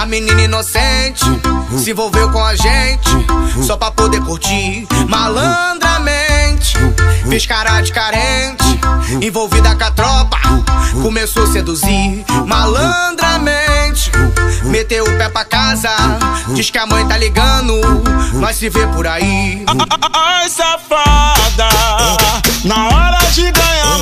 A menina inocente se envolveu com a gente só pra poder curtir malandramente. Fiz cara de carente, envolvida com a tropa, começou a seduzir malandramente. Meteu o pé pra casa, diz que a mãe tá ligando, nós se vê por aí. Ai, safada, na hora de ganhar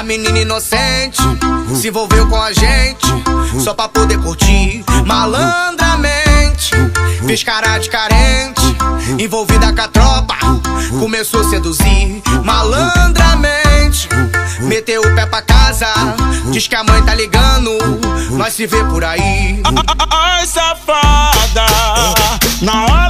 A menina inocente se envolveu com a gente só pra poder curtir malandramente. Fiz cara de carente, envolvida com a tropa, começou a seduzir malandramente. Meteu o pé pra casa, diz que a mãe tá ligando, nós se vê por aí. Ai, safada, na hora